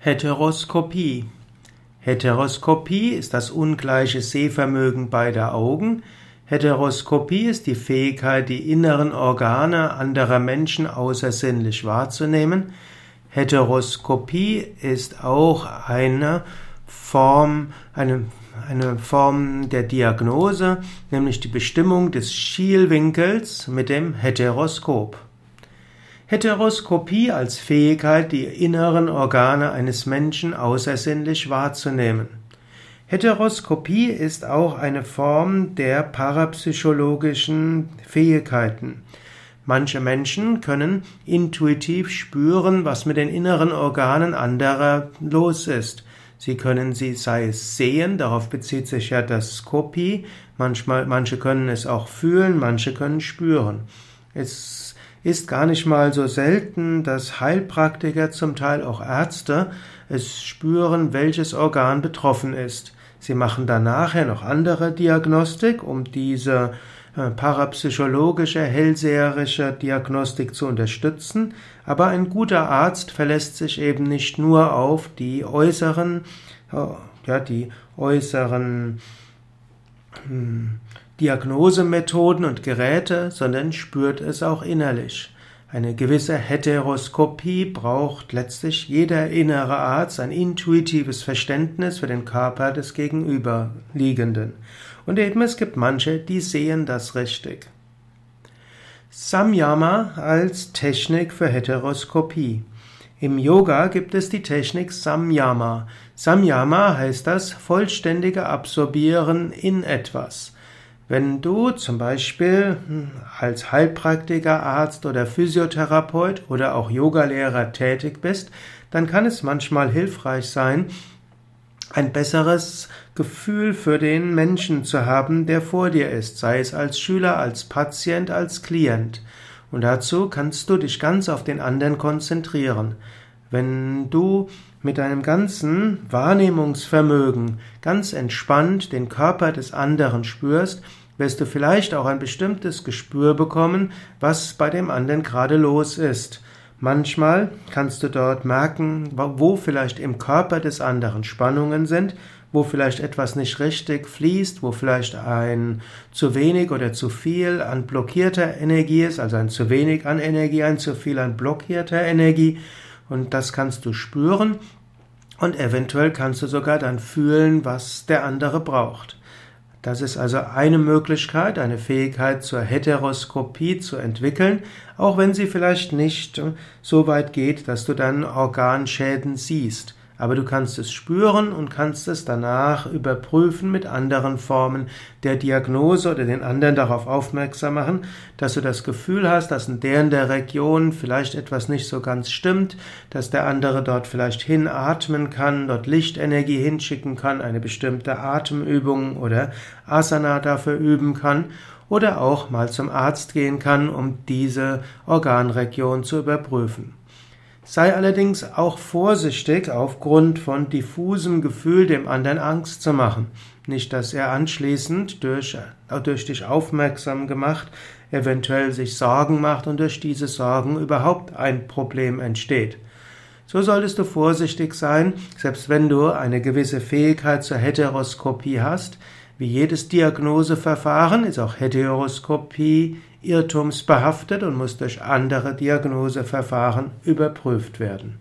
Heteroskopie. Heteroskopie ist das ungleiche Sehvermögen beider Augen. Heteroskopie ist die Fähigkeit, die inneren Organe anderer Menschen außersinnlich wahrzunehmen. Heteroskopie ist auch eine Form, eine, eine Form der Diagnose, nämlich die Bestimmung des Schielwinkels mit dem Heteroskop. Heteroskopie als Fähigkeit, die inneren Organe eines Menschen außersinnlich wahrzunehmen. Heteroskopie ist auch eine Form der parapsychologischen Fähigkeiten. Manche Menschen können intuitiv spüren, was mit den inneren Organen anderer los ist. Sie können sie, sei es sehen, darauf bezieht sich ja das Skopie, manchmal, manche können es auch fühlen, manche können spüren. Es ist gar nicht mal so selten, dass Heilpraktiker, zum Teil auch Ärzte, es spüren, welches Organ betroffen ist. Sie machen dann nachher noch andere Diagnostik, um diese äh, parapsychologische, hellseherische Diagnostik zu unterstützen, aber ein guter Arzt verlässt sich eben nicht nur auf die äußeren, äh, ja, die äußeren hm, Diagnosemethoden und Geräte, sondern spürt es auch innerlich. Eine gewisse Heteroskopie braucht letztlich jeder innere Arzt ein intuitives Verständnis für den Körper des Gegenüberliegenden. Und eben es gibt manche, die sehen das richtig. Samyama als Technik für Heteroskopie. Im Yoga gibt es die Technik Samyama. Samyama heißt das vollständige Absorbieren in etwas. Wenn du zum Beispiel hm, als Heilpraktiker, Arzt oder Physiotherapeut oder auch Yogalehrer tätig bist, dann kann es manchmal hilfreich sein, ein besseres Gefühl für den Menschen zu haben, der vor dir ist, sei es als Schüler, als Patient, als Klient. Und dazu kannst du dich ganz auf den anderen konzentrieren. Wenn du mit deinem ganzen Wahrnehmungsvermögen ganz entspannt den Körper des anderen spürst, wirst du vielleicht auch ein bestimmtes Gespür bekommen, was bei dem anderen gerade los ist. Manchmal kannst du dort merken, wo vielleicht im Körper des anderen Spannungen sind, wo vielleicht etwas nicht richtig fließt, wo vielleicht ein zu wenig oder zu viel an blockierter Energie ist, also ein zu wenig an Energie, ein zu viel an blockierter Energie. Und das kannst du spüren und eventuell kannst du sogar dann fühlen, was der andere braucht. Das ist also eine Möglichkeit, eine Fähigkeit zur Heteroskopie zu entwickeln, auch wenn sie vielleicht nicht so weit geht, dass du dann Organschäden siehst aber du kannst es spüren und kannst es danach überprüfen mit anderen Formen der Diagnose oder den anderen darauf aufmerksam machen, dass du das Gefühl hast, dass in der der Region vielleicht etwas nicht so ganz stimmt, dass der andere dort vielleicht hinatmen kann, dort Lichtenergie hinschicken kann, eine bestimmte Atemübung oder Asana dafür üben kann oder auch mal zum Arzt gehen kann, um diese Organregion zu überprüfen. Sei allerdings auch vorsichtig, aufgrund von diffusem Gefühl dem anderen Angst zu machen. Nicht, dass er anschließend durch, durch dich aufmerksam gemacht, eventuell sich Sorgen macht und durch diese Sorgen überhaupt ein Problem entsteht. So solltest du vorsichtig sein, selbst wenn du eine gewisse Fähigkeit zur Heteroskopie hast. Wie jedes Diagnoseverfahren ist auch Heteroskopie irrtumsbehaftet und muss durch andere Diagnoseverfahren überprüft werden.